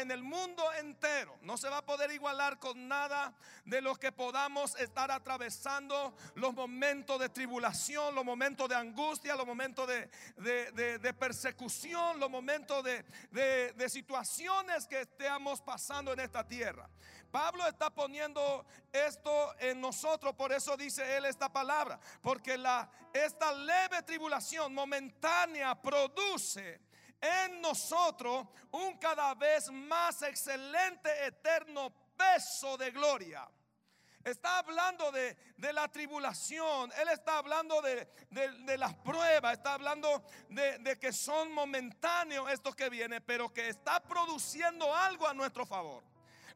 en el mundo entero. No se va a poder igualar con nada de lo que podamos estar atravesando los momentos de tribulación, los momentos de angustia, los momentos de, persecución, los momentos de situaciones que estemos pasando en esta tierra. Pablo está poniendo esto en nosotros, por eso dice él esta palabra, porque la, esta leve tribulación momentánea produce en nosotros un cada vez más excelente, eterno peso de gloria. Está hablando de, la tribulación, Él está hablando de, las pruebas, está hablando de, que son momentáneos estos que vienen, pero que está produciendo algo a nuestro favor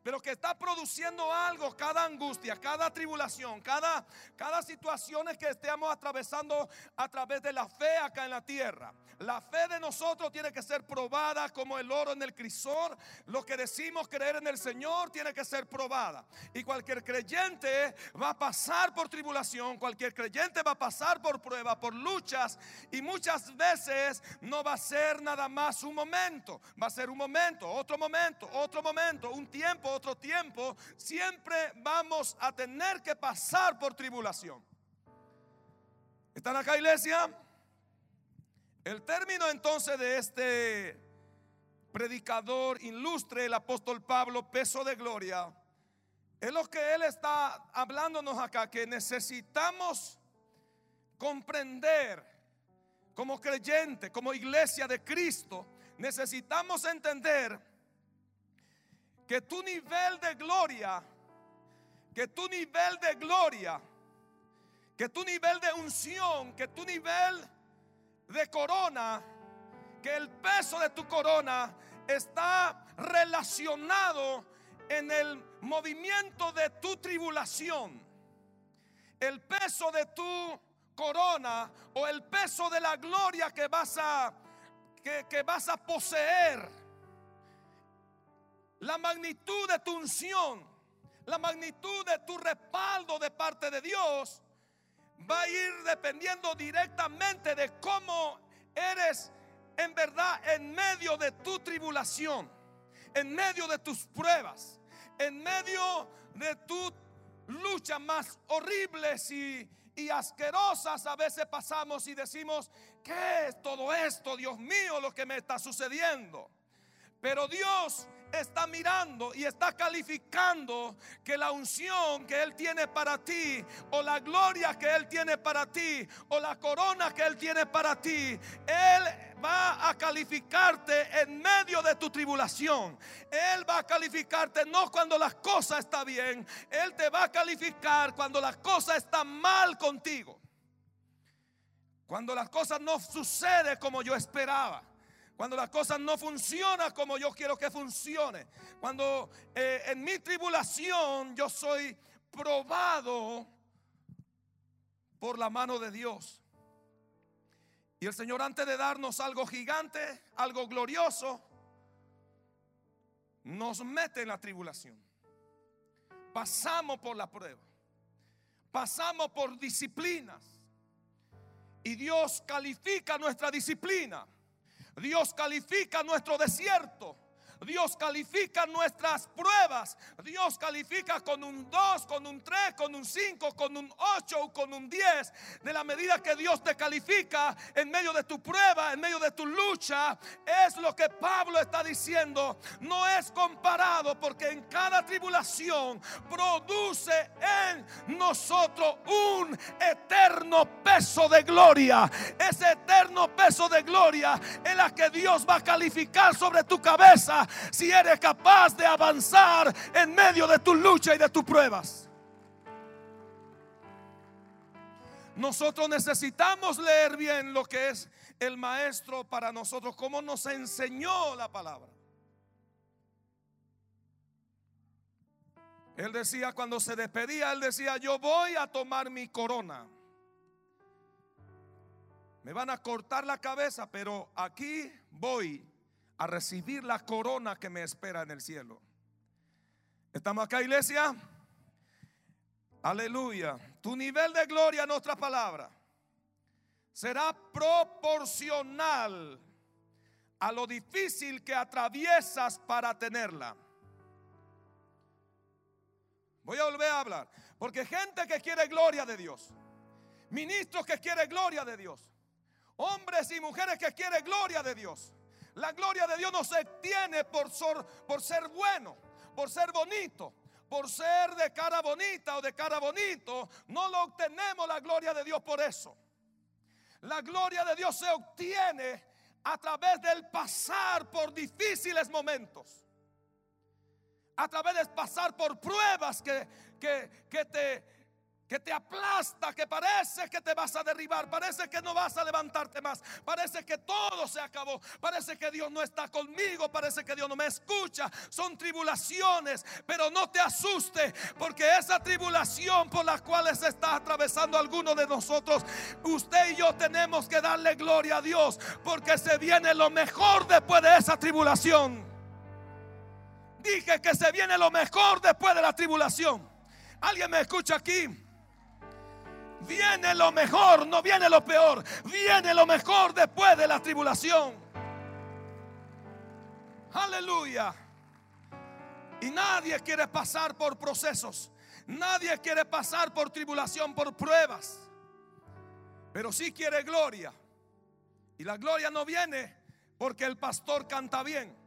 pero que está produciendo algo, cada angustia, cada tribulación, cada, cada situación que estemos atravesando a través de la fe acá en la tierra. La fe de nosotros tiene que ser probada como el oro en el crisol. Lo que decimos creer en el Señor tiene que ser probada. Y cualquier creyente va a pasar por tribulación, cualquier creyente va a pasar por prueba, por luchas. Y muchas veces no va a ser nada más un momento, va a ser un momento, otro momento, otro momento, un tiempo, otro tiempo, siempre vamos a tener que pasar por tribulación. ¿Están acá, iglesia? El término entonces de este predicador ilustre, el apóstol Pablo, peso de gloria, es lo que él está hablándonos acá, que necesitamos comprender como creyente, como iglesia de Cristo, necesitamos entender que tu nivel de gloria, que tu nivel de gloria, que tu nivel de unción, que tu nivel de corona, que el peso de tu corona está relacionado en el movimiento de tu tribulación. El peso de tu corona o el peso de la gloria que vas a que, vas a poseer la magnitud de tu unción, la magnitud de tu respaldo de parte de Dios, va a ir dependiendo directamente de cómo eres en verdad en medio de tu tribulación, en medio de tus pruebas, en medio de tus luchas más horribles y, y asquerosas a veces pasamos y decimos, ¿qué es todo esto, Dios mío, lo que me está sucediendo? Pero Dios está mirando y está calificando que la unción que Él tiene para ti, o la gloria que Él tiene para ti, o la corona que Él tiene para ti, Él va a calificarte en medio de tu tribulación. Él va a calificarte no cuando las cosas están bien, Él te va a calificar cuando las cosas están mal contigo. Cuando las cosas no suceden como yo esperaba. Cuando las cosas no funcionan como yo quiero que funcione. Cuando eh, en mi tribulación yo soy probado por la mano de Dios. Y el Señor antes de darnos algo gigante, algo glorioso, nos mete en la tribulación. Pasamos por la prueba. Pasamos por disciplinas. Y Dios califica nuestra disciplina. Dios califica nuestro desierto. Dios califica nuestras pruebas. Dios califica con un 2, con un 3, con un 5, con un 8 o con un 10. De la medida que Dios te califica en medio de tu prueba, en medio de tu lucha, es lo que Pablo está diciendo. No es comparado porque en cada tribulación produce en nosotros un eterno peso de gloria. Ese eterno peso de gloria es la que Dios va a calificar sobre tu cabeza si eres capaz de avanzar en medio de tu lucha y de tus pruebas. Nosotros necesitamos leer bien lo que es el maestro para nosotros, cómo nos enseñó la palabra. Él decía cuando se despedía, él decía, yo voy a tomar mi corona. Me van a cortar la cabeza, pero aquí voy a recibir la corona que me espera en el cielo. ¿Estamos acá, iglesia? Aleluya. Tu nivel de gloria en otra palabra será proporcional a lo difícil que atraviesas para tenerla. Voy a volver a hablar. Porque gente que quiere gloria de Dios, ministros que quieren gloria de Dios, hombres y mujeres que quieren gloria de Dios. La gloria de Dios no se obtiene por, por ser bueno, por ser bonito, por ser de cara bonita o de cara bonito. No lo obtenemos la gloria de Dios por eso. La gloria de Dios se obtiene a través del pasar por difíciles momentos a través de pasar por pruebas que, que, te, que te aplasta, que parece que te vas a derribar, parece que no vas a levantarte más, parece que todo se acabó, parece que Dios no está conmigo, parece que Dios no me escucha, son tribulaciones, pero no te asuste, porque esa tribulación por la cual se está atravesando alguno de nosotros, usted y yo tenemos que darle gloria a Dios, porque se viene lo mejor después de esa tribulación. Dije que se viene lo mejor después de la tribulación. ¿Alguien me escucha aquí? Viene lo mejor, no viene lo peor. Viene lo mejor después de la tribulación. Aleluya. Y nadie quiere pasar por procesos. Nadie quiere pasar por tribulación, por pruebas. Pero sí quiere gloria. Y la gloria no viene porque el pastor canta bien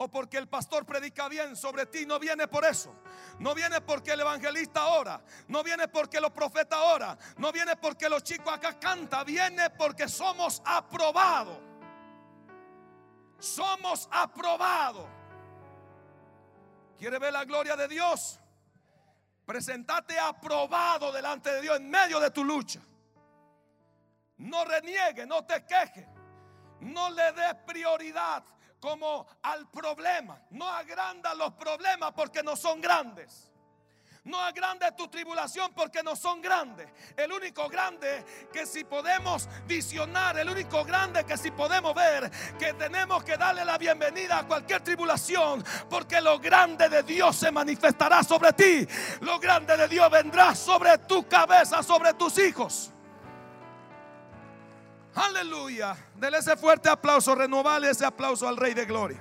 o porque el pastor predica bien sobre ti, no viene por eso. No viene porque el evangelista ora, no viene porque los profetas ora, no viene porque los chicos acá cantan, viene porque somos aprobados. Somos aprobados. ¿Quiere ver la gloria de Dios? Presentate aprobado delante de Dios en medio de tu lucha. No reniegue, no te queje, no le des prioridad como al problema. No agranda los problemas porque no son grandes. No agrande tu tribulación porque no son grandes. El único grande que si podemos visionar, el único grande que si podemos ver, que tenemos que darle la bienvenida a cualquier tribulación, porque lo grande de Dios se manifestará sobre ti. Lo grande de Dios vendrá sobre tu cabeza, sobre tus hijos. Aleluya. Dele ese fuerte aplauso, renovale ese aplauso al Rey de Gloria.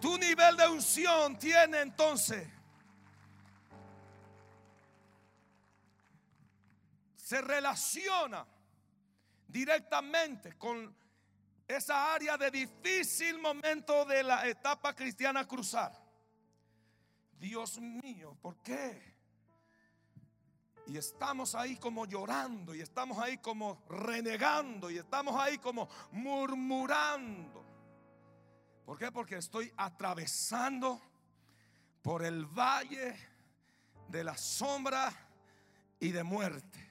Tu nivel de unción tiene entonces. Se relaciona directamente con esa área de difícil momento de la etapa cristiana cruzar. Dios mío, ¿por qué? Y estamos ahí como llorando y estamos ahí como renegando y estamos ahí como murmurando. ¿Por qué? Porque estoy atravesando por el valle de la sombra y de muerte.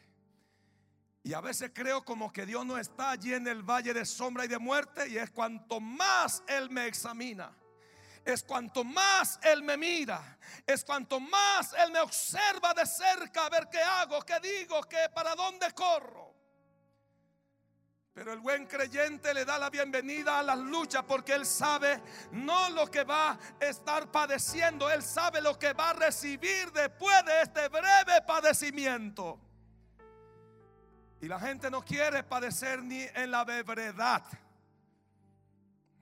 Y a veces creo como que Dios no está allí en el valle de sombra y de muerte y es cuanto más Él me examina es cuanto más Él me mira, es cuanto más Él me observa de cerca a ver qué hago, qué digo, qué para dónde corro. Pero el buen creyente le da la bienvenida a las luchas porque él sabe no lo que va a estar padeciendo, él sabe lo que va a recibir después de este breve padecimiento. Y la gente no quiere padecer ni en la brevedad.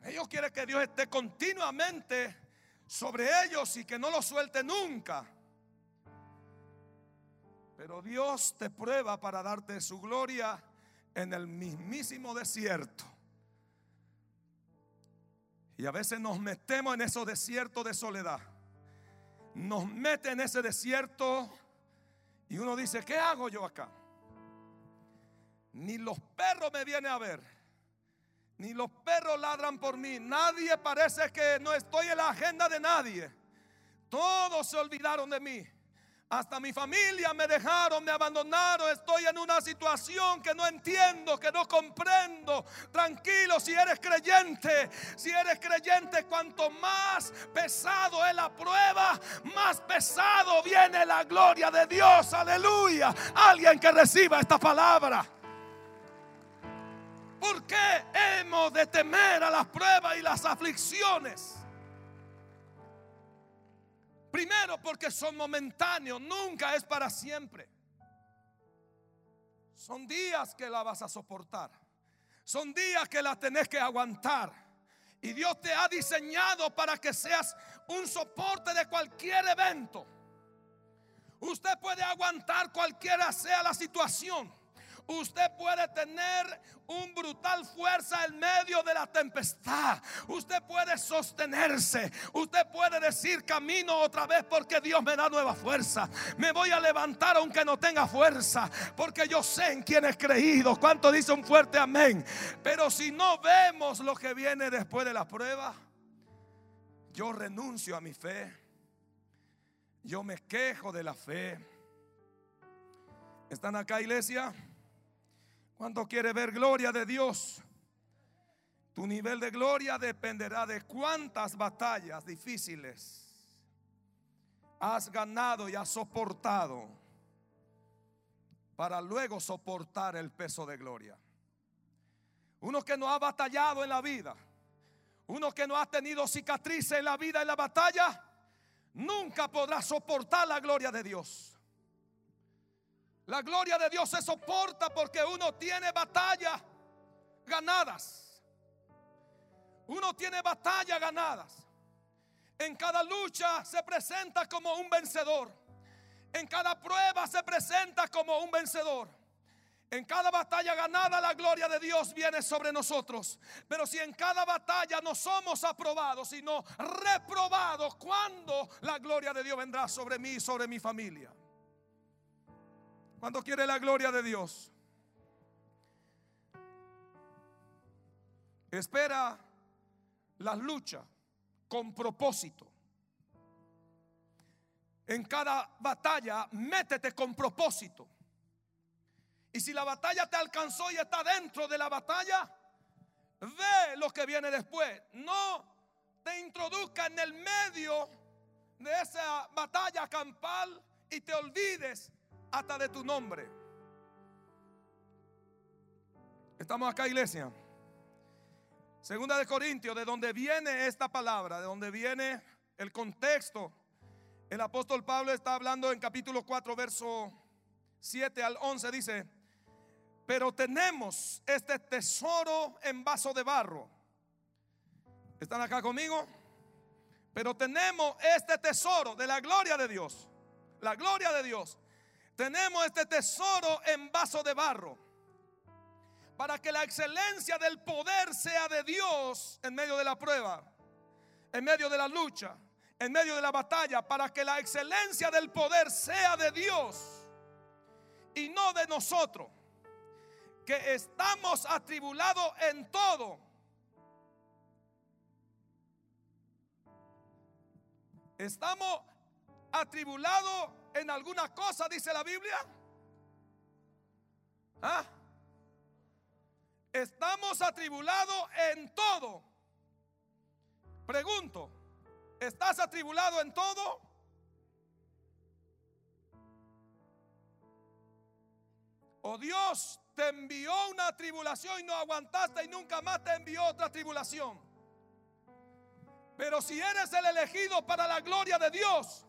Ellos quieren que Dios esté continuamente sobre ellos y que no los suelte nunca. Pero Dios te prueba para darte su gloria en el mismísimo desierto. Y a veces nos metemos en esos desiertos de soledad. Nos mete en ese desierto y uno dice, ¿qué hago yo acá? Ni los perros me vienen a ver ni los perros ladran por mí. Nadie parece que no estoy en la agenda de nadie. Todos se olvidaron de mí. Hasta mi familia me dejaron, me abandonaron. Estoy en una situación que no entiendo, que no comprendo. Tranquilo, si eres creyente, si eres creyente, cuanto más pesado es la prueba, más pesado viene la gloria de Dios. Aleluya. Alguien que reciba esta palabra. ¿Por qué hemos de temer a las pruebas y las aflicciones? Primero porque son momentáneos, nunca es para siempre. Son días que la vas a soportar. Son días que la tenés que aguantar. Y Dios te ha diseñado para que seas un soporte de cualquier evento. Usted puede aguantar cualquiera sea la situación. Usted puede tener un brutal fuerza en medio de la tempestad. Usted puede sostenerse. Usted puede decir camino otra vez porque Dios me da nueva fuerza. Me voy a levantar aunque no tenga fuerza. Porque yo sé en quién he creído. ¿Cuánto dice un fuerte amén? Pero si no vemos lo que viene después de la prueba, yo renuncio a mi fe. Yo me quejo de la fe. ¿Están acá, iglesia? ¿Cuánto quiere ver gloria de Dios? Tu nivel de gloria dependerá de cuántas batallas difíciles has ganado y has soportado para luego soportar el peso de gloria. Uno que no ha batallado en la vida, uno que no ha tenido cicatrices en la vida en la batalla, nunca podrá soportar la gloria de Dios. La gloria de Dios se soporta porque uno tiene batallas ganadas. Uno tiene batallas ganadas. En cada lucha se presenta como un vencedor. En cada prueba se presenta como un vencedor. En cada batalla ganada la gloria de Dios viene sobre nosotros. Pero si en cada batalla no somos aprobados, sino reprobados, ¿cuándo la gloria de Dios vendrá sobre mí y sobre mi familia? ¿Cuánto quiere la gloria de Dios? Espera la lucha con propósito. En cada batalla, métete con propósito. Y si la batalla te alcanzó y está dentro de la batalla, ve lo que viene después. No te introduzca en el medio de esa batalla campal y te olvides hasta de tu nombre. Estamos acá, iglesia. Segunda de Corintios, de donde viene esta palabra, de donde viene el contexto. El apóstol Pablo está hablando en capítulo 4, verso 7 al 11, dice, pero tenemos este tesoro en vaso de barro. ¿Están acá conmigo? Pero tenemos este tesoro de la gloria de Dios. La gloria de Dios tenemos este tesoro en vaso de barro para que la excelencia del poder sea de Dios en medio de la prueba, en medio de la lucha, en medio de la batalla, para que la excelencia del poder sea de Dios y no de nosotros, que estamos atribulados en todo. Estamos atribulados en alguna cosa, dice la Biblia? ¿Ah? Estamos atribulados en todo. Pregunto, ¿estás atribulado en todo? ¿O Dios te envió una tribulación y no aguantaste y nunca más te envió otra tribulación? Pero si eres el elegido para la gloria de Dios,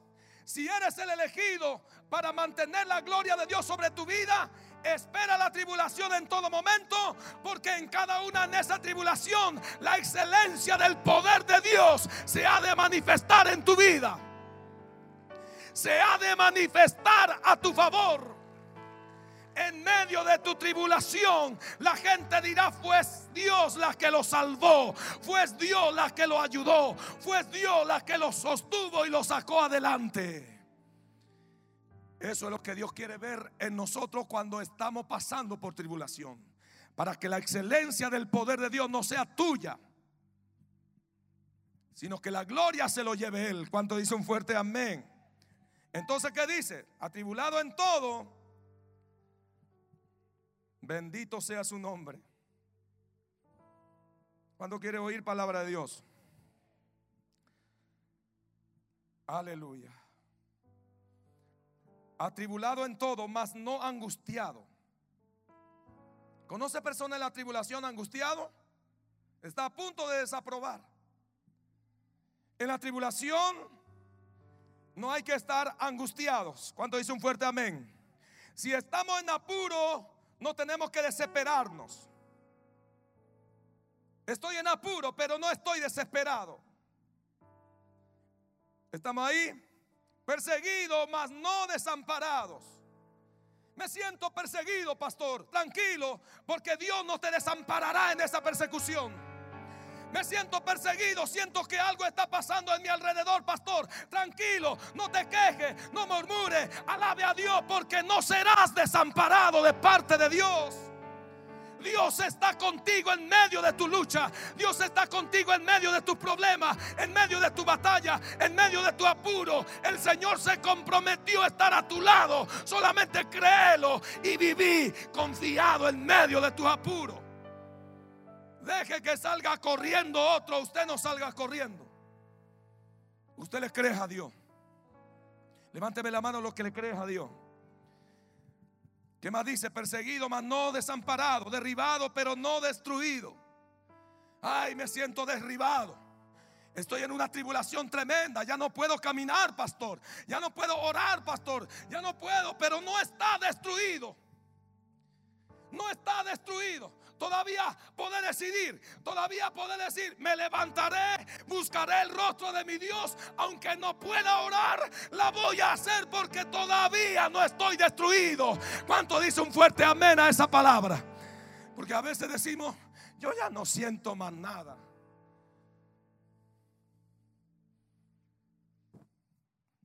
si eres el elegido para mantener la gloria de Dios sobre tu vida, espera la tribulación en todo momento, porque en cada una de esa tribulación la excelencia del poder de Dios se ha de manifestar en tu vida. Se ha de manifestar a tu favor. En medio de tu tribulación, la gente dirá, fue Dios la que lo salvó, fue Dios la que lo ayudó, fue Dios la que lo sostuvo y lo sacó adelante. Eso es lo que Dios quiere ver en nosotros cuando estamos pasando por tribulación. Para que la excelencia del poder de Dios no sea tuya, sino que la gloria se lo lleve Él. Cuando dice un fuerte amén. Entonces, ¿qué dice? Atribulado en todo, Bendito sea su nombre. Cuando quiere oír palabra de Dios? Aleluya. Atribulado en todo, mas no angustiado. ¿Conoce persona en la tribulación angustiado? Está a punto de desaprobar. En la tribulación no hay que estar angustiados. ¿Cuánto dice un fuerte amén? Si estamos en apuro, no tenemos que desesperarnos. Estoy en apuro, pero no estoy desesperado. Estamos ahí, perseguidos, mas no desamparados. Me siento perseguido, pastor. Tranquilo, porque Dios no te desamparará en esa persecución. Me siento perseguido, siento que algo está pasando en mi alrededor, pastor. Tranquilo, no te quejes, no murmures, alabe a Dios porque no serás desamparado de parte de Dios. Dios está contigo en medio de tu lucha. Dios está contigo en medio de tus problemas, en medio de tu batalla, en medio de tu apuro. El Señor se comprometió a estar a tu lado. Solamente créelo y viví confiado en medio de tus apuros. Deje que salga corriendo otro, usted no salga corriendo. Usted le cree a Dios. Levánteme la mano los que le creen a Dios. ¿Qué más dice? Perseguido, mas no desamparado, derribado, pero no destruido. Ay, me siento derribado. Estoy en una tribulación tremenda. Ya no puedo caminar, pastor. Ya no puedo orar, pastor. Ya no puedo, pero no está destruido. No está destruido todavía poder decidir, todavía poder decir, me levantaré, buscaré el rostro de mi Dios, aunque no pueda orar, la voy a hacer porque todavía no estoy destruido. ¿Cuánto dice un fuerte amén a esa palabra? Porque a veces decimos, yo ya no siento más nada.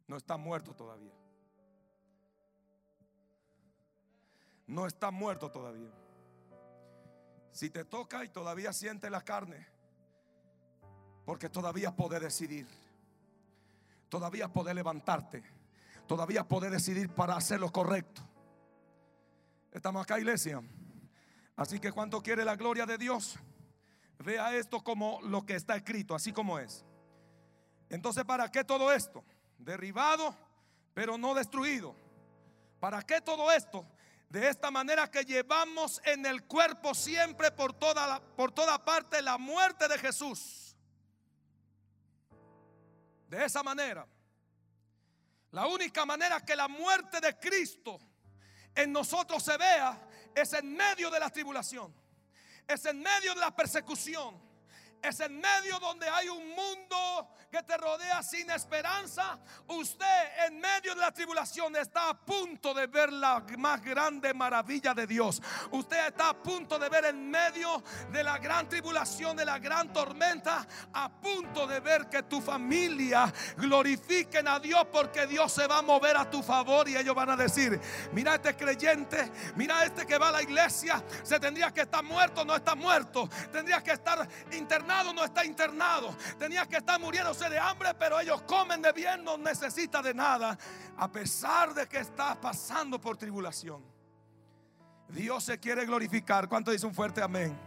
No está muerto todavía. No está muerto todavía. Si te toca y todavía siente la carne, porque todavía puede decidir, todavía puede levantarte, todavía puede decidir para hacer lo correcto. Estamos acá, iglesia. Así que cuando quiere la gloria de Dios, vea esto como lo que está escrito, así como es. Entonces, ¿para qué todo esto? Derribado, pero no destruido. ¿Para qué todo esto? De esta manera que llevamos en el cuerpo siempre por toda, por toda parte la muerte de Jesús. De esa manera. La única manera que la muerte de Cristo en nosotros se vea es en medio de la tribulación. Es en medio de la persecución. Es en medio donde hay un mundo que te rodea sin esperanza, usted en medio de la tribulación está a punto de ver la más grande maravilla de Dios. Usted está a punto de ver en medio de la gran tribulación, de la gran tormenta, a punto de ver que tu familia glorifiquen a Dios porque Dios se va a mover a tu favor y ellos van a decir, mira este creyente, mira este que va a la iglesia, se tendría que estar muerto, no está muerto, tendría que estar internado, no está internado, tenía que estar muriendo de hambre, pero ellos comen de bien, no necesita de nada, a pesar de que está pasando por tribulación. Dios se quiere glorificar. ¿Cuánto dice un fuerte amén?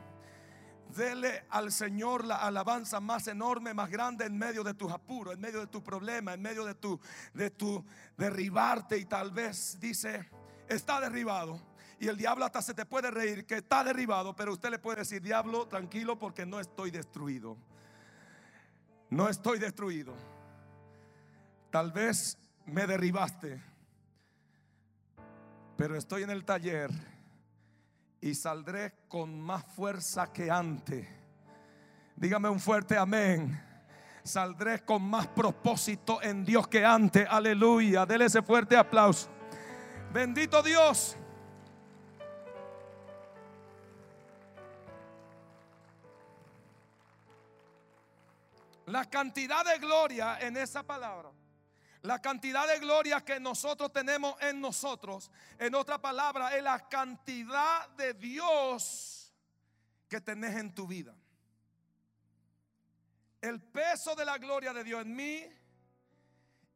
Dele al Señor la alabanza más enorme, más grande en medio de tus apuros, en medio de tu problema, en medio de tu, de tu derribarte y tal vez dice, está derribado. Y el diablo hasta se te puede reír que está derribado, pero usted le puede decir, diablo, tranquilo porque no estoy destruido. No estoy destruido. Tal vez me derribaste, pero estoy en el taller y saldré con más fuerza que antes. Dígame un fuerte amén. Saldré con más propósito en Dios que antes. Aleluya. Dele ese fuerte aplauso. Bendito Dios. La cantidad de gloria en esa palabra. La cantidad de gloria que nosotros tenemos en nosotros, en otra palabra, es la cantidad de Dios que tenés en tu vida. El peso de la gloria de Dios en mí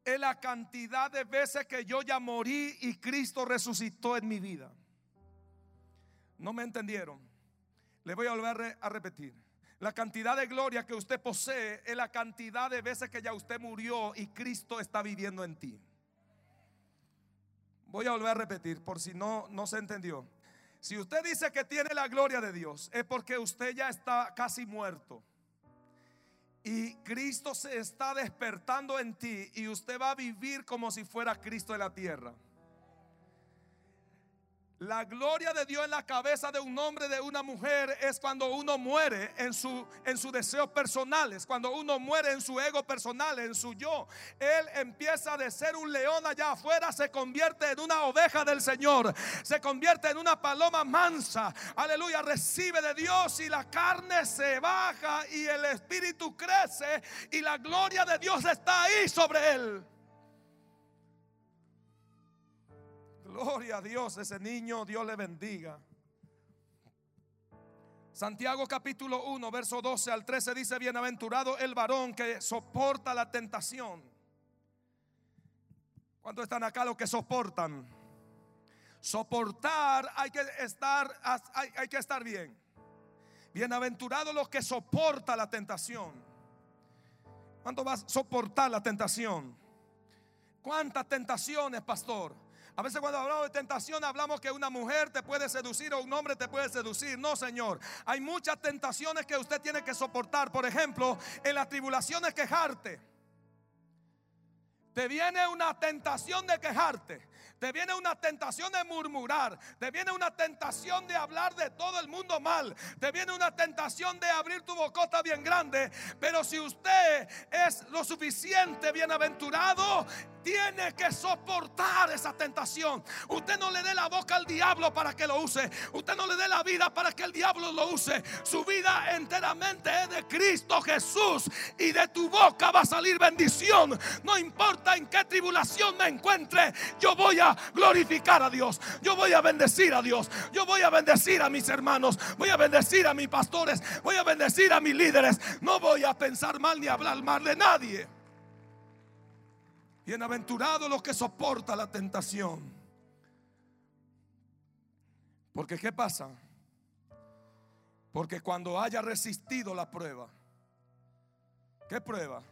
es la cantidad de veces que yo ya morí y Cristo resucitó en mi vida. ¿No me entendieron? Le voy a volver a repetir. La cantidad de gloria que usted posee es la cantidad de veces que ya usted murió y Cristo está viviendo en ti. Voy a volver a repetir por si no, no se entendió. Si usted dice que tiene la gloria de Dios, es porque usted ya está casi muerto. Y Cristo se está despertando en ti y usted va a vivir como si fuera Cristo en la tierra. La gloria de Dios en la cabeza de un hombre, de una mujer, es cuando uno muere en, su, en sus deseos personales, cuando uno muere en su ego personal, en su yo. Él empieza de ser un león allá afuera, se convierte en una oveja del Señor, se convierte en una paloma mansa. Aleluya, recibe de Dios y la carne se baja y el espíritu crece y la gloria de Dios está ahí sobre él. Gloria a Dios, ese niño, Dios le bendiga. Santiago capítulo 1, verso 12 al 13 dice, bienaventurado el varón que soporta la tentación. ¿Cuántos están acá los que soportan? Soportar hay que estar, hay, que estar bien. Bienaventurado los que soporta la tentación. ¿Cuánto vas a soportar la tentación? ¿Cuántas tentaciones, pastor? A veces cuando hablamos de tentación hablamos que una mujer te puede seducir o un hombre te puede seducir. No, Señor. Hay muchas tentaciones que usted tiene que soportar. Por ejemplo, en las tribulaciones quejarte. Te viene una tentación de quejarte. Te viene una tentación de murmurar. Te viene una tentación de hablar de todo el mundo mal. Te viene una tentación de abrir tu bocota bien grande. Pero si usted es lo suficiente bienaventurado, tiene que soportar esa tentación. Usted no le dé la boca al diablo para que lo use. Usted no le dé la vida para que el diablo lo use. Su vida enteramente es de Cristo Jesús. Y de tu boca va a salir bendición. No importa en qué tribulación me encuentre. Yo voy a glorificar a Dios. Yo voy a bendecir a Dios. Yo voy a bendecir a mis hermanos. Voy a bendecir a mis pastores. Voy a bendecir a mis líderes. No voy a pensar mal ni hablar mal de nadie. Bienaventurados los que soportan la tentación. Porque ¿qué pasa? Porque cuando haya resistido la prueba, ¿qué prueba?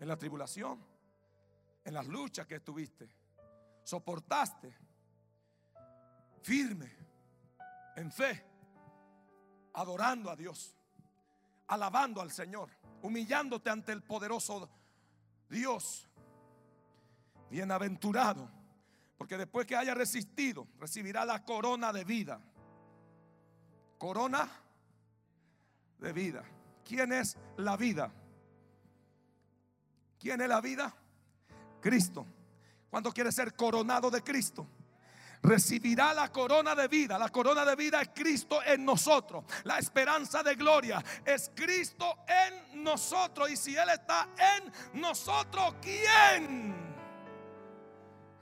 En la tribulación, en las luchas que tuviste, soportaste firme, en fe, adorando a Dios, alabando al Señor, humillándote ante el poderoso Dios. Bienaventurado, porque después que haya resistido, recibirá la corona de vida. Corona de vida. ¿Quién es la vida? ¿Quién es la vida? Cristo. ¿Cuánto quiere ser coronado de Cristo? recibirá la corona de vida. La corona de vida es Cristo en nosotros. La esperanza de gloria es Cristo en nosotros. Y si Él está en nosotros, ¿quién?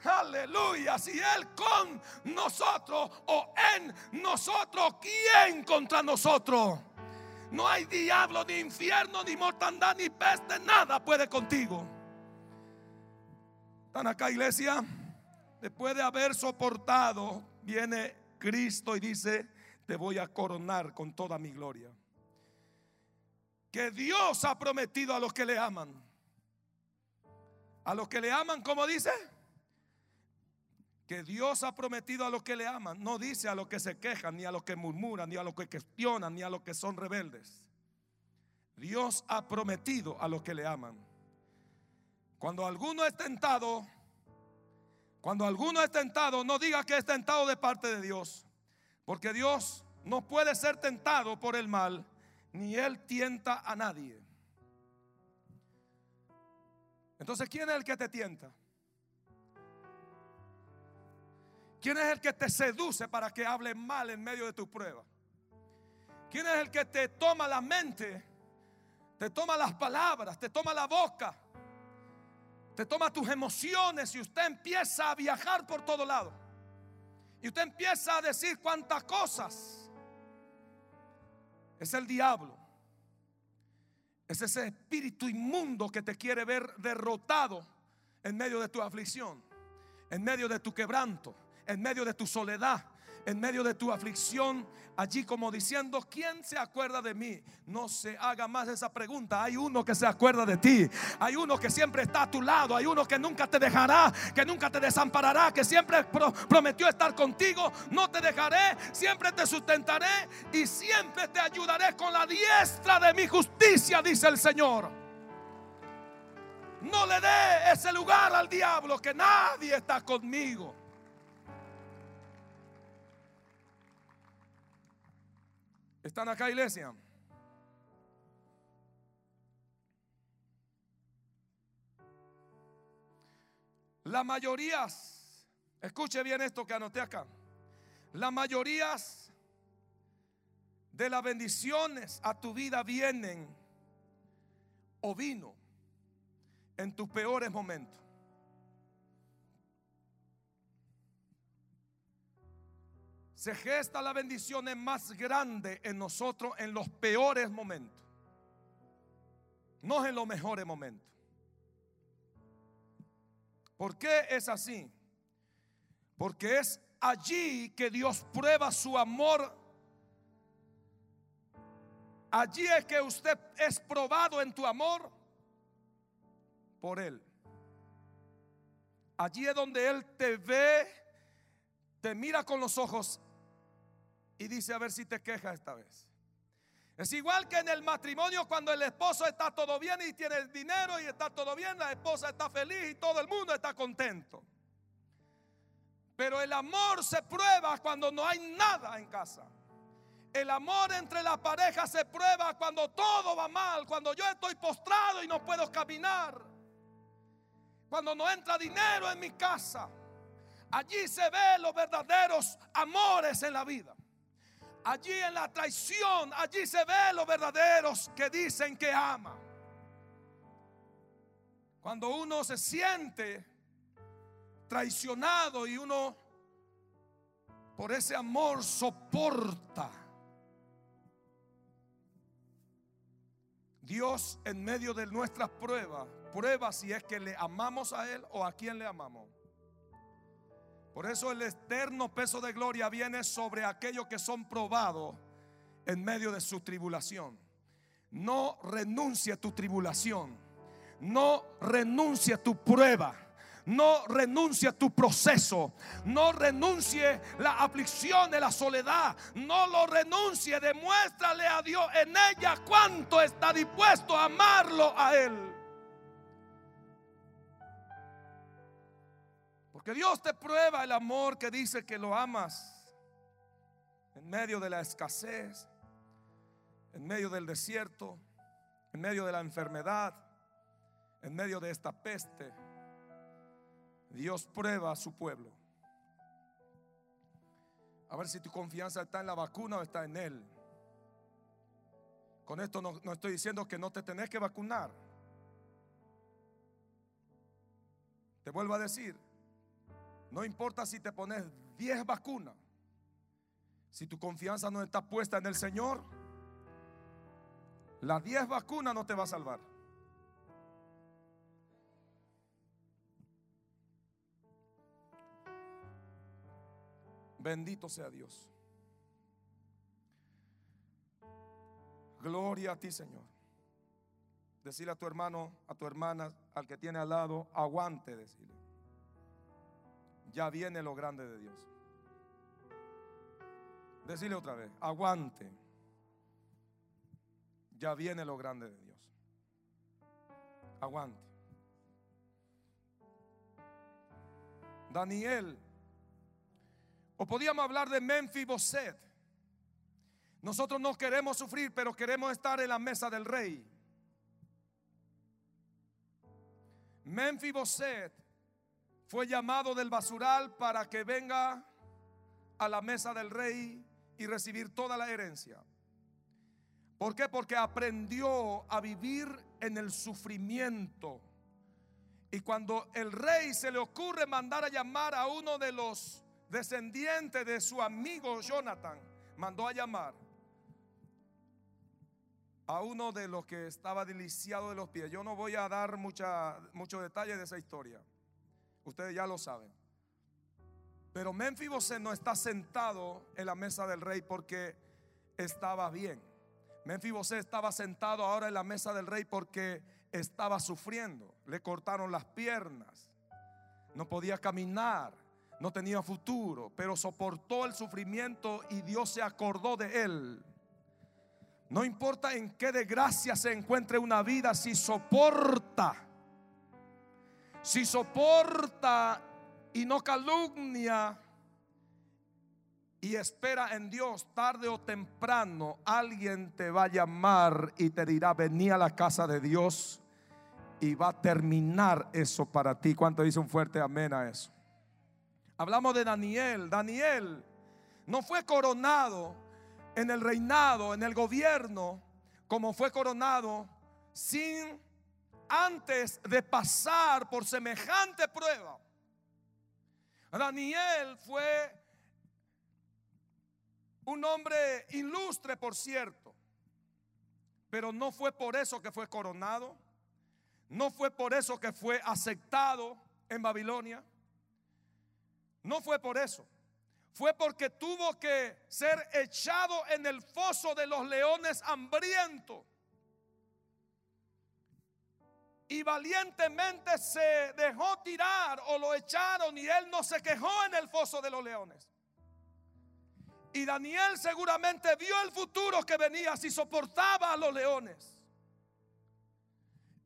Aleluya. Si Él con nosotros o en nosotros, ¿quién contra nosotros? No hay diablo, ni infierno, ni mortandad, ni peste. Nada puede contigo. ¿Están acá, iglesia? Después de haber soportado, viene Cristo y dice, te voy a coronar con toda mi gloria. Que Dios ha prometido a los que le aman. A los que le aman, como dice? Que Dios ha prometido a los que le aman. No dice a los que se quejan, ni a los que murmuran, ni a los que cuestionan, ni a los que son rebeldes. Dios ha prometido a los que le aman. Cuando alguno es tentado, cuando alguno es tentado, no diga que es tentado de parte de Dios. Porque Dios no puede ser tentado por el mal, ni Él tienta a nadie. Entonces, ¿quién es el que te tienta? ¿Quién es el que te seduce para que hable mal en medio de tu prueba? ¿Quién es el que te toma la mente? Te toma las palabras, te toma la boca te toma tus emociones y usted empieza a viajar por todo lado. Y usted empieza a decir cuántas cosas. Es el diablo. Es ese espíritu inmundo que te quiere ver derrotado en medio de tu aflicción, en medio de tu quebranto, en medio de tu soledad, en medio de tu aflicción, allí como diciendo, ¿quién se acuerda de mí? No se haga más esa pregunta. Hay uno que se acuerda de ti. Hay uno que siempre está a tu lado. Hay uno que nunca te dejará, que nunca te desamparará, que siempre prometió estar contigo. No te dejaré, siempre te sustentaré y siempre te ayudaré con la diestra de mi justicia, dice el Señor. No le dé ese lugar al diablo que nadie está conmigo. ¿Están acá, iglesia? La mayoría, escuche bien esto que anoté acá. La mayoría de las bendiciones a tu vida vienen o vino en tus peores momentos. Se gesta la bendición más grande en nosotros en los peores momentos, no en los mejores momentos. ¿Por qué es así? Porque es allí que Dios prueba su amor. Allí es que usted es probado en tu amor por Él. Allí es donde Él te ve, te mira con los ojos y dice a ver si te quejas esta vez. Es igual que en el matrimonio cuando el esposo está todo bien y tiene dinero y está todo bien, la esposa está feliz y todo el mundo está contento. Pero el amor se prueba cuando no hay nada en casa. El amor entre la pareja se prueba cuando todo va mal, cuando yo estoy postrado y no puedo caminar. Cuando no entra dinero en mi casa. Allí se ven los verdaderos amores en la vida. Allí en la traición, allí se ve los verdaderos que dicen que ama. Cuando uno se siente traicionado y uno por ese amor soporta. Dios en medio de nuestras pruebas, prueba si es que le amamos a Él o a quien le amamos. Por eso el eterno peso de gloria viene sobre aquellos que son probados en medio de su tribulación. No renuncie a tu tribulación. No renuncie a tu prueba. No renuncie a tu proceso. No renuncie la aflicción de la soledad. No lo renuncie. Demuéstrale a Dios en ella cuánto está dispuesto a amarlo a Él. Que Dios te prueba el amor que dice que lo amas en medio de la escasez, en medio del desierto, en medio de la enfermedad, en medio de esta peste. Dios prueba a su pueblo. A ver si tu confianza está en la vacuna o está en Él. Con esto no, no estoy diciendo que no te tenés que vacunar. Te vuelvo a decir, no importa si te pones 10 vacunas. Si tu confianza no está puesta en el Señor, las 10 vacunas no te va a salvar. Bendito sea Dios. Gloria a ti, Señor. Decirle a tu hermano, a tu hermana, al que tiene al lado, aguante, decirle ya viene lo grande de Dios. Decirle otra vez, aguante. Ya viene lo grande de Dios. Aguante. Daniel. O podíamos hablar de Boset. Nosotros no queremos sufrir, pero queremos estar en la mesa del rey. Boset fue llamado del basural para que venga a la mesa del rey y recibir toda la herencia. ¿Por qué? Porque aprendió a vivir en el sufrimiento. Y cuando el rey se le ocurre mandar a llamar a uno de los descendientes de su amigo Jonathan, mandó a llamar a uno de los que estaba deliciado de los pies. Yo no voy a dar mucha, muchos detalles de esa historia. Ustedes ya lo saben. Pero Menfibosé no está sentado en la mesa del rey porque estaba bien. Menfibosé estaba sentado ahora en la mesa del rey porque estaba sufriendo. Le cortaron las piernas. No podía caminar. No tenía futuro. Pero soportó el sufrimiento y Dios se acordó de él. No importa en qué desgracia se encuentre una vida, si soporta si soporta y no calumnia y espera en Dios, tarde o temprano alguien te va a llamar y te dirá, vení a la casa de Dios y va a terminar eso para ti. ¿Cuánto dice un fuerte amén a eso? Hablamos de Daniel. Daniel no fue coronado en el reinado, en el gobierno, como fue coronado sin antes de pasar por semejante prueba. Daniel fue un hombre ilustre, por cierto, pero no fue por eso que fue coronado, no fue por eso que fue aceptado en Babilonia, no fue por eso, fue porque tuvo que ser echado en el foso de los leones hambrientos. Y valientemente se dejó tirar o lo echaron y él no se quejó en el foso de los leones. Y Daniel seguramente vio el futuro que venía si soportaba a los leones.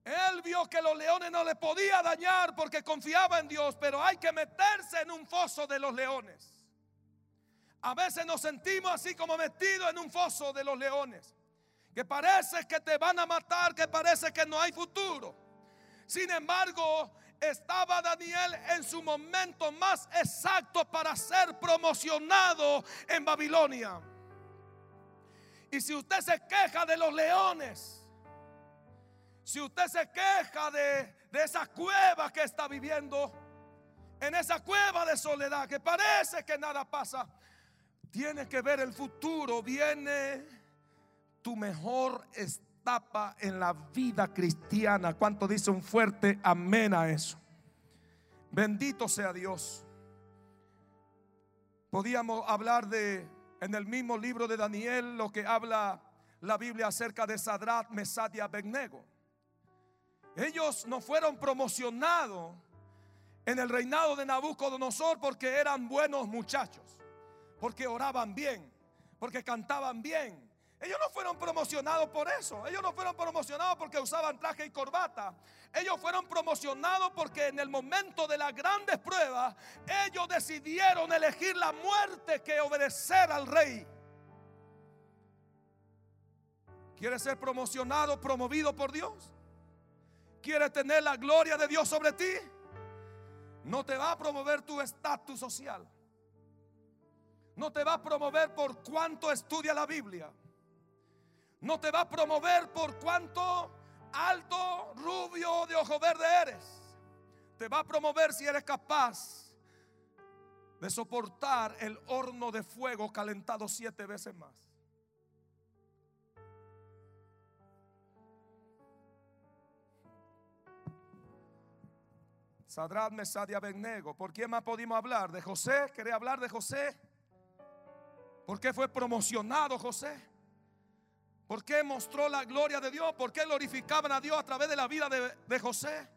Él vio que los leones no le podía dañar porque confiaba en Dios, pero hay que meterse en un foso de los leones. A veces nos sentimos así como metidos en un foso de los leones, que parece que te van a matar, que parece que no hay futuro. Sin embargo, estaba Daniel en su momento más exacto para ser promocionado en Babilonia. Y si usted se queja de los leones, si usted se queja de, de esa cueva que está viviendo, en esa cueva de soledad que parece que nada pasa, tiene que ver el futuro, viene tu mejor estado en la vida cristiana. ¿Cuánto dice un fuerte amén a eso? Bendito sea Dios. Podíamos hablar de, en el mismo libro de Daniel, lo que habla la Biblia acerca de Sadrat, Mesad y Abednego. Ellos no fueron promocionados en el reinado de Nabucodonosor porque eran buenos muchachos, porque oraban bien, porque cantaban bien, ellos no fueron promocionados por eso. Ellos no fueron promocionados porque usaban traje y corbata. Ellos fueron promocionados porque en el momento de las grandes pruebas, ellos decidieron elegir la muerte que obedecer al rey. ¿Quieres ser promocionado, promovido por Dios? ¿Quieres tener la gloria de Dios sobre ti? No te va a promover tu estatus social. No te va a promover por cuánto estudia la Biblia no te va a promover por cuánto alto, rubio, de ojo verde eres. Te va a promover si eres capaz de soportar el horno de fuego calentado siete veces más. Sadrat, Mesad y Abednego. ¿Por quién más pudimos hablar? ¿De José? ¿Quería hablar de José? ¿Por qué fue promocionado José? ¿Por qué mostró la gloria de Dios? ¿Por qué glorificaban a Dios a través de la vida de, José?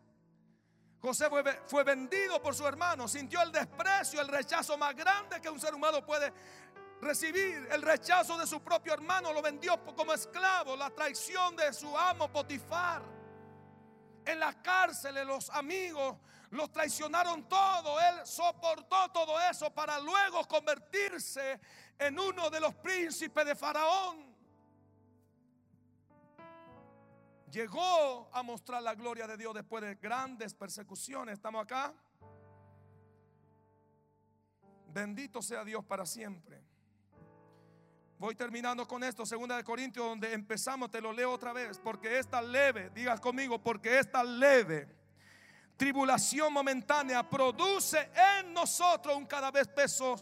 José fue, fue, vendido por su hermano, sintió el desprecio, el rechazo más grande que un ser humano puede recibir. El rechazo de su propio hermano lo vendió como esclavo, la traición de su amo Potifar. En la cárcel, los amigos los traicionaron todo. Él soportó todo eso para luego convertirse en uno de los príncipes de Faraón. Llegó a mostrar la gloria de Dios después de grandes persecuciones. ¿Estamos acá? Bendito sea Dios para siempre. Voy terminando con esto, segunda de Corintios, donde empezamos, te lo leo otra vez, porque esta leve, digas conmigo, porque esta leve tribulación momentánea produce en nosotros un cada vez peso,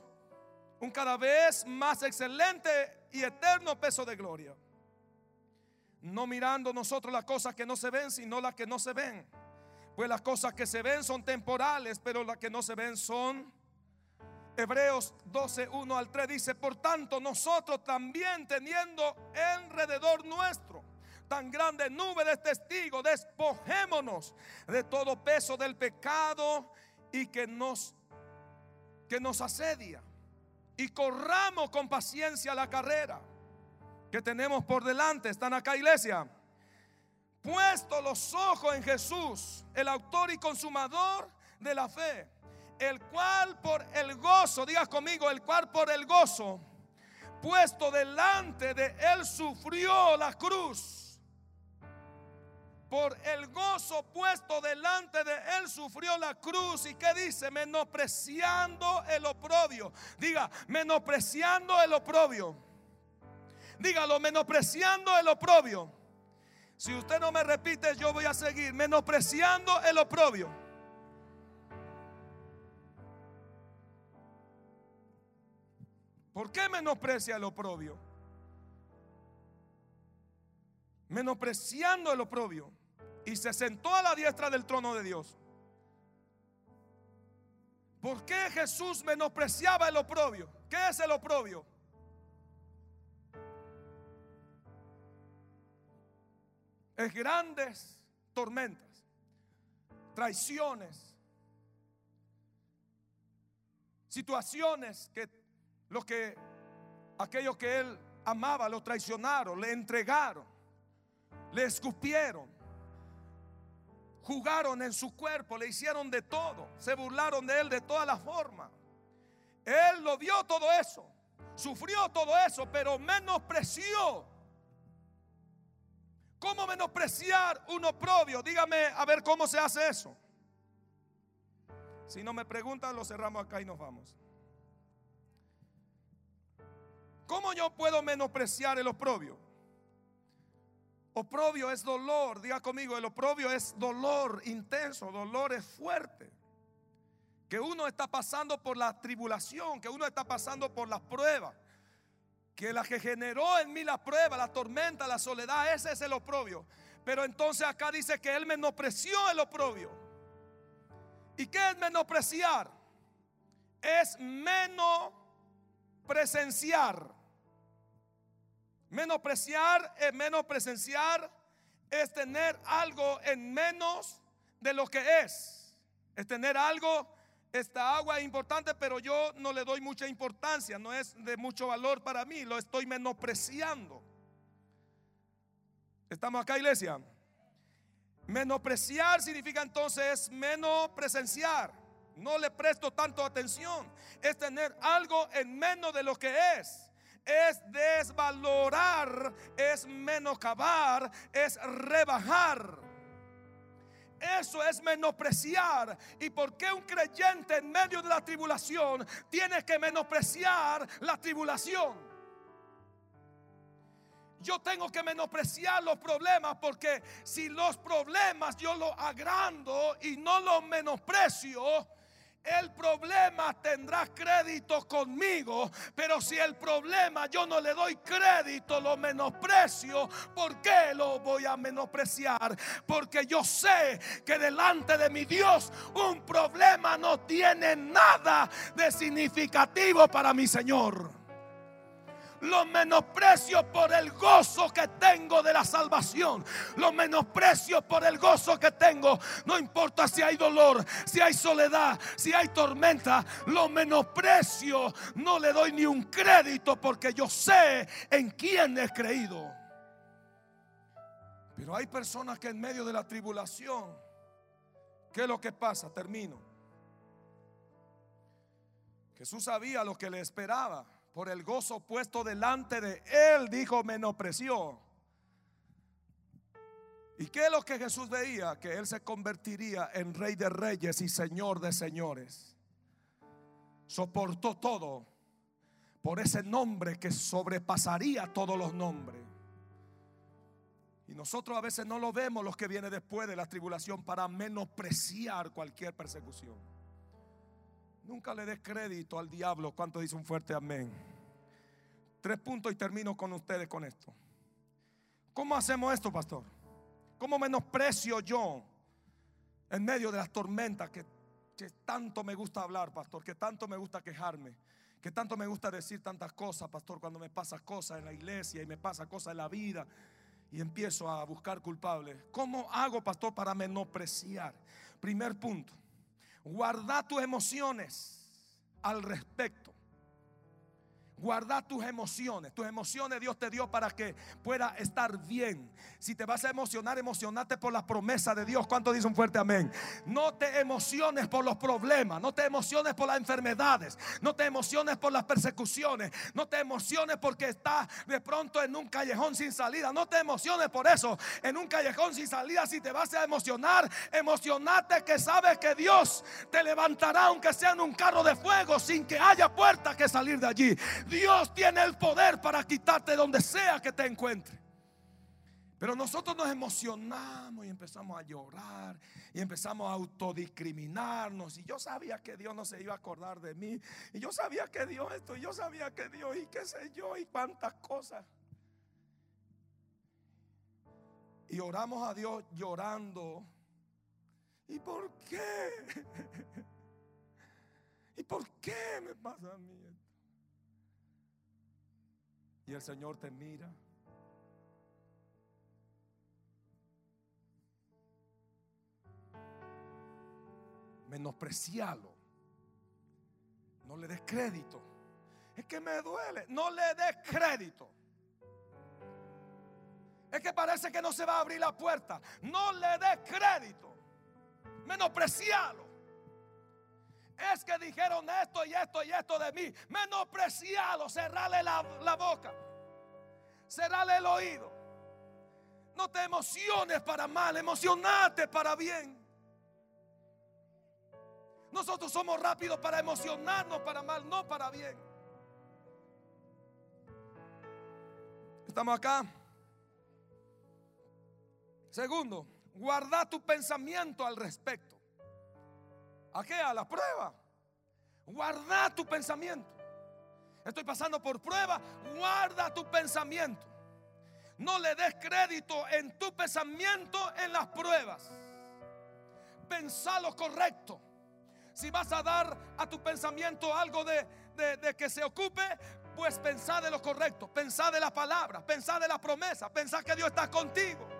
un cada vez más excelente y eterno peso de gloria no mirando nosotros las cosas que no se ven, sino las que no se ven. Pues las cosas que se ven son temporales, pero las que no se ven son... Hebreos 12, 1 al 3 dice, por tanto nosotros también teniendo alrededor nuestro tan grande nube de testigos, despojémonos de todo peso del pecado y que nos, que nos asedia y corramos con paciencia la carrera que tenemos por delante. ¿Están acá, iglesia? Puesto los ojos en Jesús, el autor y consumador de la fe, el cual por el gozo, diga conmigo, el cual por el gozo puesto delante de él sufrió la cruz. Por el gozo puesto delante de él sufrió la cruz. ¿Y qué dice? Menospreciando el oprobio. Diga, menospreciando el oprobio. Dígalo, menospreciando el oprobio. Si usted no me repite, yo voy a seguir menospreciando el oprobio. ¿Por qué menosprecia el oprobio? Menospreciando el oprobio. Y se sentó a la diestra del trono de Dios. ¿Por qué Jesús menospreciaba el oprobio? ¿Qué es el oprobio? Es grandes tormentas, traiciones, situaciones que los que aquellos que él amaba lo traicionaron, le entregaron, le escupieron, jugaron en su cuerpo, le hicieron de todo, se burlaron de él de todas las formas. Él lo vio todo eso, sufrió todo eso, pero menospreció. ¿Cómo menospreciar un oprobio? Dígame a ver cómo se hace eso. Si no me preguntan, lo cerramos acá y nos vamos. ¿Cómo yo puedo menospreciar el oprobio? Oprobio es dolor, diga conmigo, el oprobio es dolor intenso, dolor es fuerte. Que uno está pasando por la tribulación, que uno está pasando por las pruebas. Que la que generó en mí la prueba, la tormenta, la soledad, ese es el oprobio. Pero entonces acá dice que él menospreció el oprobio. ¿Y qué es menospreciar? Es menospresenciar. Menospreciar es menospresenciar, es tener algo en menos de lo que es. Es tener algo, esta agua es importante, pero yo no le doy mucha importancia, no es de mucho valor para mí, lo estoy menospreciando. ¿Estamos acá, iglesia? Menospreciar significa entonces menos presenciar. No le presto tanto atención. Es tener algo en menos de lo que es es desvalorar, es menoscabar, es rebajar. Eso es menospreciar. ¿Y por qué un creyente en medio de la tribulación tiene que menospreciar la tribulación? Yo tengo que menospreciar los problemas porque si los problemas yo los agrando y no los menosprecio, el problema tendrá crédito conmigo, pero si el problema yo no le doy crédito, lo menosprecio, ¿por qué lo voy a menospreciar? Porque yo sé que delante de mi Dios un problema no tiene nada de significativo para mi Señor los menosprecio por el gozo que tengo de la salvación. Los menosprecio por el gozo que tengo. No importa si hay dolor, si hay soledad, si hay tormenta. Lo menosprecio. No le doy ni un crédito porque yo sé en quién he creído. Pero hay personas que en medio de la tribulación, ¿qué es lo que pasa? Termino. Jesús sabía lo que le esperaba por el gozo puesto delante de él, dijo, menospreció. ¿Y qué es lo que Jesús veía? Que él se convertiría en rey de reyes y señor de señores. Soportó todo por ese nombre que sobrepasaría todos los nombres. Y nosotros a veces no lo vemos los que viene después de la tribulación para menospreciar cualquier persecución. Nunca le des crédito al diablo. ¿Cuánto dice un fuerte amén? Tres puntos y termino con ustedes con esto. ¿Cómo hacemos esto, pastor? ¿Cómo menosprecio yo en medio de las tormentas que, tanto me gusta hablar, pastor? Que tanto me gusta quejarme. Que tanto me gusta decir tantas cosas, pastor, cuando me pasa cosas en la iglesia y me pasa cosas en la vida y empiezo a buscar culpables. ¿Cómo hago, pastor, para menospreciar? Primer punto, guarda tus emociones al respecto. Guarda tus emociones. Tus emociones Dios te dio para que pueda estar bien. Si te vas a emocionar, emocionate por la promesa de Dios. ¿Cuánto dice un fuerte amén? No te emociones por los problemas. No te emociones por las enfermedades. No te emociones por las persecuciones. No te emociones porque estás de pronto en un callejón sin salida. No te emociones por eso. En un callejón sin salida, si te vas a emocionar, emocionate que sabes que Dios te levantará aunque sea en un carro de fuego sin que haya puerta que salir de allí. Dios tiene el poder para quitarte donde sea que te encuentre. Pero nosotros nos emocionamos y empezamos a llorar y empezamos a autodiscriminarnos. Y yo sabía que Dios no se iba a acordar de mí. Y yo sabía que Dios esto, y yo sabía que Dios y qué sé yo y cuántas cosas. Y oramos a Dios llorando. ¿Y por qué? ¿Y por qué me pasa a mí? Y el Señor te mira. Menosprecialo. No le des crédito. Es que me duele. No le des crédito. Es que parece que no se va a abrir la puerta. No le des crédito. Menosprecialo. Es que dijeron esto y esto y esto de mí. Menosprecialo. Cerrale la, la boca. Cerrale el oído. No te emociones para mal. Emocionate para bien. Nosotros somos rápidos para emocionarnos para mal, no para bien. Estamos acá. Segundo, guarda tu pensamiento al respecto. ¿A qué? A la prueba. Guarda tu pensamiento. Estoy pasando por prueba. Guarda tu pensamiento. No le des crédito en tu pensamiento en las pruebas. Pensá lo correcto. Si vas a dar a tu pensamiento algo de, de que se ocupe, pues pensá de lo correcto. Pensá de la palabra. Pensá de la promesa. Pensá que Dios está contigo.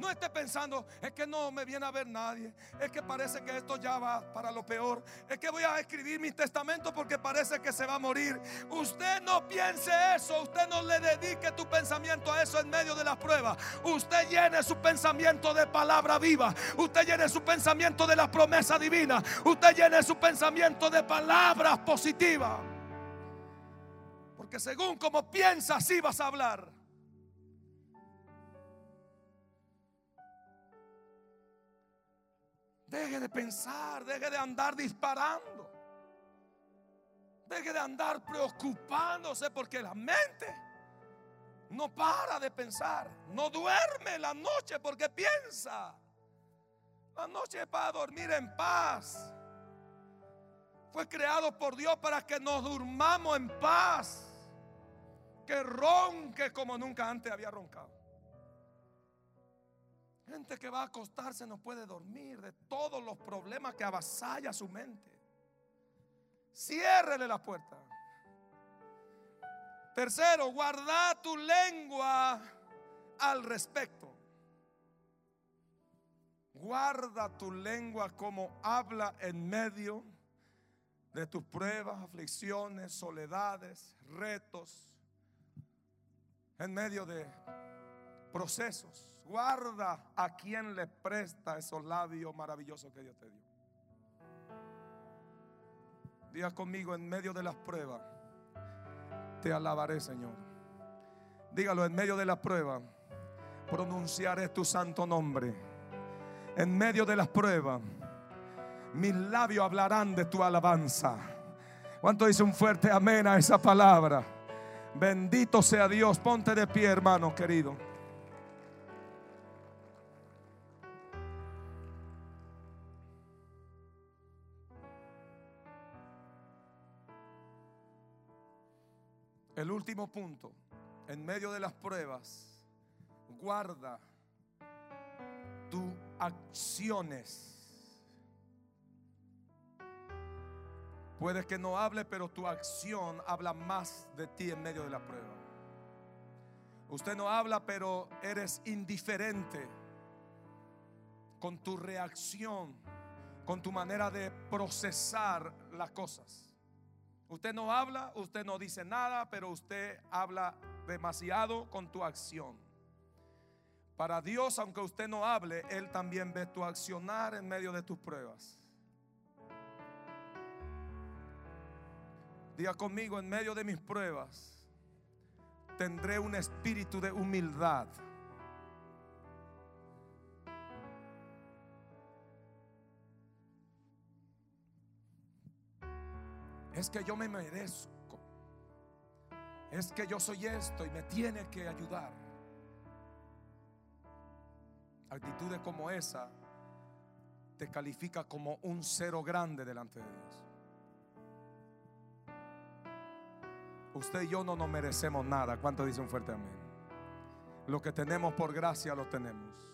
No esté pensando, es que no me viene a ver nadie. Es que parece que esto ya va para lo peor. Es que voy a escribir mi testamento porque parece que se va a morir. Usted no piense eso. Usted no le dedique tu pensamiento a eso en medio de la prueba. Usted llene su pensamiento de palabra viva. Usted llene su pensamiento de la promesa divina. Usted llene su pensamiento de palabras positivas. Porque según como piensas, así vas a hablar. Deje de pensar, deje de andar disparando. Deje de andar preocupándose porque la mente no para de pensar. No duerme la noche porque piensa. La noche es para dormir en paz. Fue creado por Dios para que nos durmamos en paz. Que ronque como nunca antes había roncado. Gente que va a acostarse no puede dormir de todos los problemas que avasalla su mente. Ciérrele la puerta. Tercero, guarda tu lengua al respecto. Guarda tu lengua como habla en medio de tus pruebas, aflicciones, soledades, retos, en medio de procesos. Guarda a quien le presta esos labios maravillosos que Dios te dio. Diga conmigo en medio de las pruebas. Te alabaré, Señor. Dígalo en medio de las pruebas. Pronunciaré tu santo nombre. En medio de las pruebas. Mis labios hablarán de tu alabanza. ¿Cuánto dice un fuerte amén a esa palabra? Bendito sea Dios. Ponte de pie, hermano querido. El último punto, en medio de las pruebas, guarda tus acciones. Puede que no hable, pero tu acción habla más de ti en medio de la prueba. Usted no habla, pero eres indiferente con tu reacción, con tu manera de procesar las cosas. Usted no habla, usted no dice nada, pero usted habla demasiado con tu acción. Para Dios, aunque usted no hable, Él también ve tu accionar en medio de tus pruebas. Diga conmigo, en medio de mis pruebas, tendré un espíritu de humildad. Es que yo me merezco. Es que yo soy esto y me tiene que ayudar. Actitudes como esa te califica como un cero grande delante de Dios. Usted y yo no nos merecemos nada. ¿Cuánto dice un fuerte amén? Lo que tenemos por gracia lo tenemos.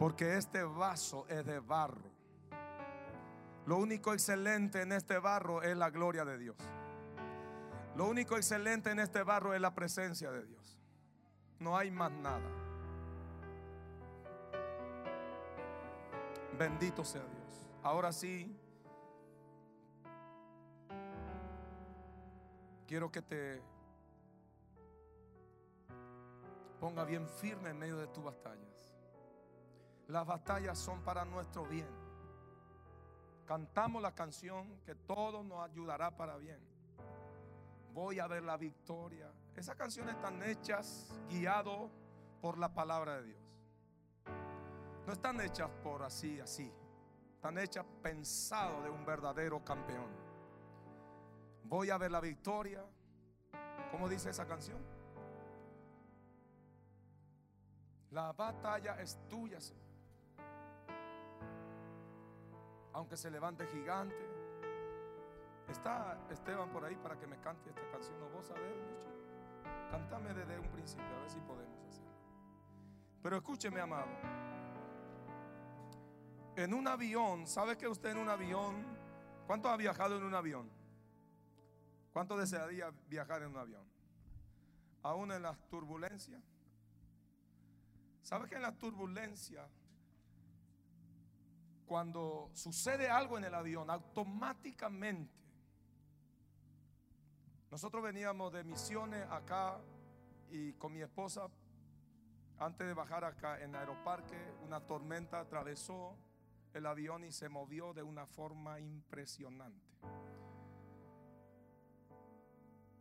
Porque este vaso es de barro. Lo único excelente en este barro es la gloria de Dios. Lo único excelente en este barro es la presencia de Dios. No hay más nada. Bendito sea Dios. Ahora sí, quiero que te ponga bien firme en medio de tus batallas. Las batallas son para nuestro bien cantamos la canción que todo nos ayudará para bien. Voy a ver la victoria. Esas canciones están hechas guiado por la palabra de Dios. No están hechas por así, así. Están hechas pensado de un verdadero campeón. Voy a ver la victoria. ¿Cómo dice esa canción? La batalla es tuya, Señor aunque se levante gigante. Está Esteban por ahí para que me cante esta canción. No vos sabés mucho. Cántame desde un principio, a ver si podemos hacerlo. Pero escúcheme, amado. En un avión, ¿sabe que usted en un avión? ¿Cuánto ha viajado en un avión? ¿Cuánto desearía viajar en un avión? Aún en las turbulencias. ¿Sabe que en las turbulencias cuando sucede algo en el avión, automáticamente, nosotros veníamos de misiones acá y con mi esposa, antes de bajar acá en Aeroparque, una tormenta atravesó el avión y se movió de una forma impresionante.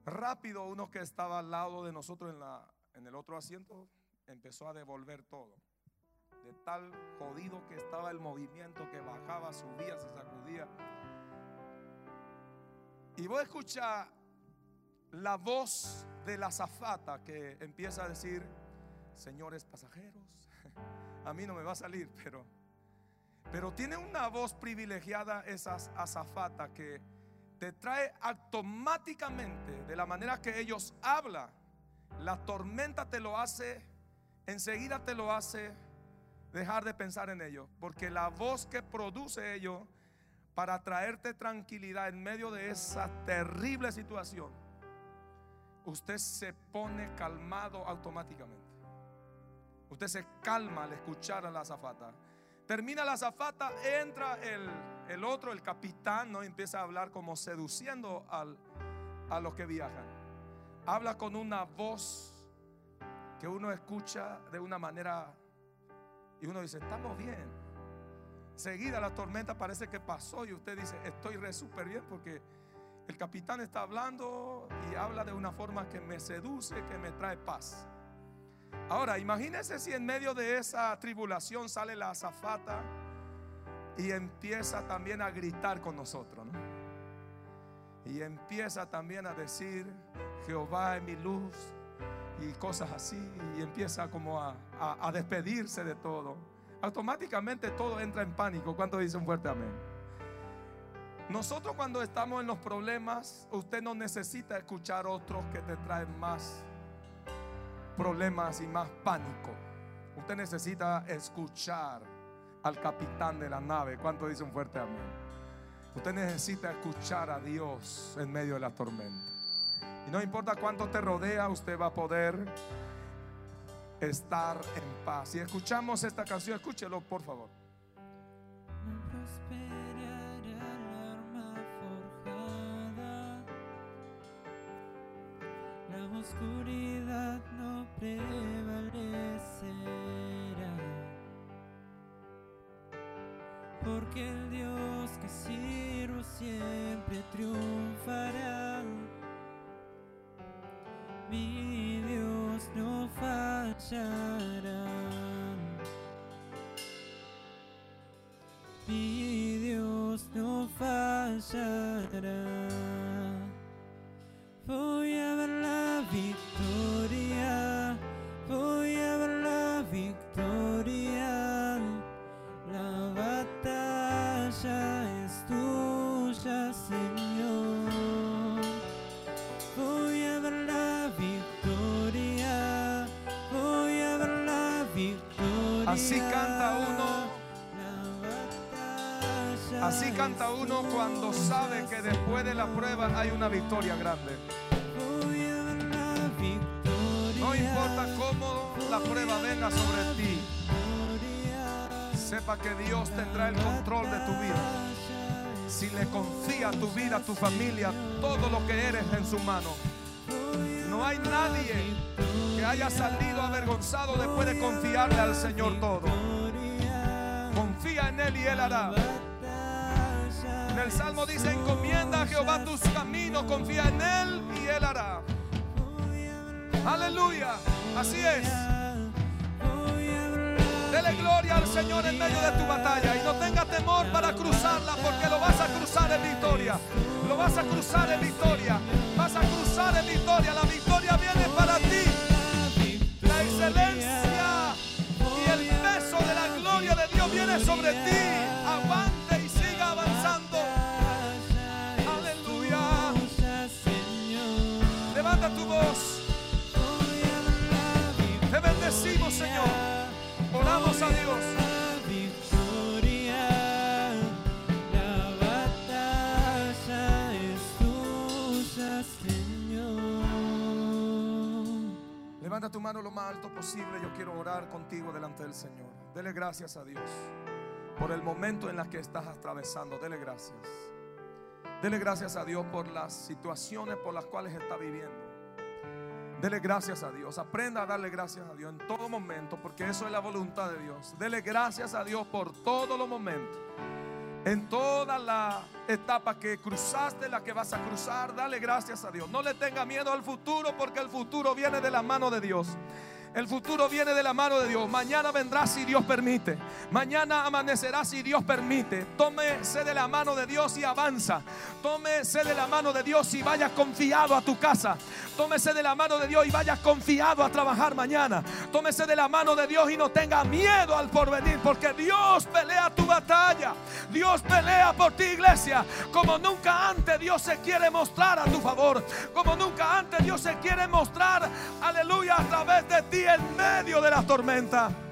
Rápido uno que estaba al lado de nosotros en, la, en el otro asiento empezó a devolver todo de tal jodido que estaba el movimiento que bajaba, subía, se sacudía. Y voy a escuchar la voz de la zafata que empieza a decir, señores pasajeros, a mí no me va a salir, pero, pero tiene una voz privilegiada esa azafata que te trae automáticamente de la manera que ellos hablan. La tormenta te lo hace, enseguida te lo hace dejar de pensar en ello, porque la voz que produce ello para traerte tranquilidad en medio de esa terrible situación, usted se pone calmado automáticamente. Usted se calma al escuchar a la azafata. Termina la azafata, entra el, el, otro, el capitán, ¿no? empieza a hablar como seduciendo al, a los que viajan. Habla con una voz que uno escucha de una manera y uno dice, estamos bien. Seguida la tormenta parece que pasó y usted dice, estoy re súper bien porque el capitán está hablando y habla de una forma que me seduce, que me trae paz. Ahora, imagínese si en medio de esa tribulación sale la azafata y empieza también a gritar con nosotros, Y empieza también a decir, Jehová es mi luz, y cosas así, y empieza como a, despedirse de todo. Automáticamente todo entra en pánico. ¿Cuánto dice un fuerte amén? Nosotros cuando estamos en los problemas, usted no necesita escuchar otros que te traen más problemas y más pánico. Usted necesita escuchar al capitán de la nave. ¿Cuánto dice un fuerte amén? Usted necesita escuchar a Dios en medio de la tormenta. Y no importa cuánto te rodea, usted va a poder estar en paz. Y escuchamos esta canción, escúchelo por favor. No prosperará la arma forjada, la oscuridad no prevalecerá, porque el Dios que sirvo siempre triunfará. Mi Dios no fallará. Así canta uno. Así canta uno cuando sabe que después de la prueba hay una victoria grande. A. No importa cómo la prueba venga sobre ti, sepa que Dios tendrá el control de tu vida. Si le confía tu vida, tu familia, todo lo que eres en su mano. No hay nadie que haya salido avergonzado después de confiarle al Señor todo. Confía en Él y Él hará. En el Salmo dice, encomienda a Jehová tus caminos, confía en Él y Él hará. Aleluya. Así es. Dele gloria al Señor en medio de tu batalla y no tenga temor para cruzarla porque lo vas a cruzar en victoria. Lo vas a cruzar en victoria. Vas a cruzar en victoria. La victoria viene para ti. La excelencia y el peso de la gloria de Dios viene sobre ti. Avante y siga avanzando. Aleluya. Levanta tu voz. Te bendecimos, Señor. Oramos a Dios. Levanta tu mano lo más alto posible. Yo quiero orar contigo delante del Señor. Dele gracias a Dios por el momento en el que estás atravesando. Dele gracias. Dele gracias a Dios por las situaciones por las cuales está viviendo. Dele gracias a Dios. Aprenda a darle gracias a Dios en todo momento, porque eso es la voluntad de Dios. Dele gracias a Dios por todos los momentos. En toda la etapa que cruzaste, la que vas a cruzar, dale gracias a Dios. No le tenga miedo al futuro, porque el futuro viene de la mano de Dios. El futuro viene de la mano de Dios. Mañana vendrá si Dios permite. Mañana amanecerá si Dios permite. Tómese de la mano de Dios y avanza. Tómese de la mano de Dios y vaya confiado a tu casa. Tómese de la mano de Dios y vaya confiado a trabajar mañana. Tómese de la mano de Dios y no tenga miedo al porvenir, porque Dios pelea tu batalla. Dios pelea por ti, iglesia. Como nunca antes Dios se quiere mostrar a tu favor. Como nunca antes Dios se quiere mostrar, aleluya, a través de ti en medio de la tormenta.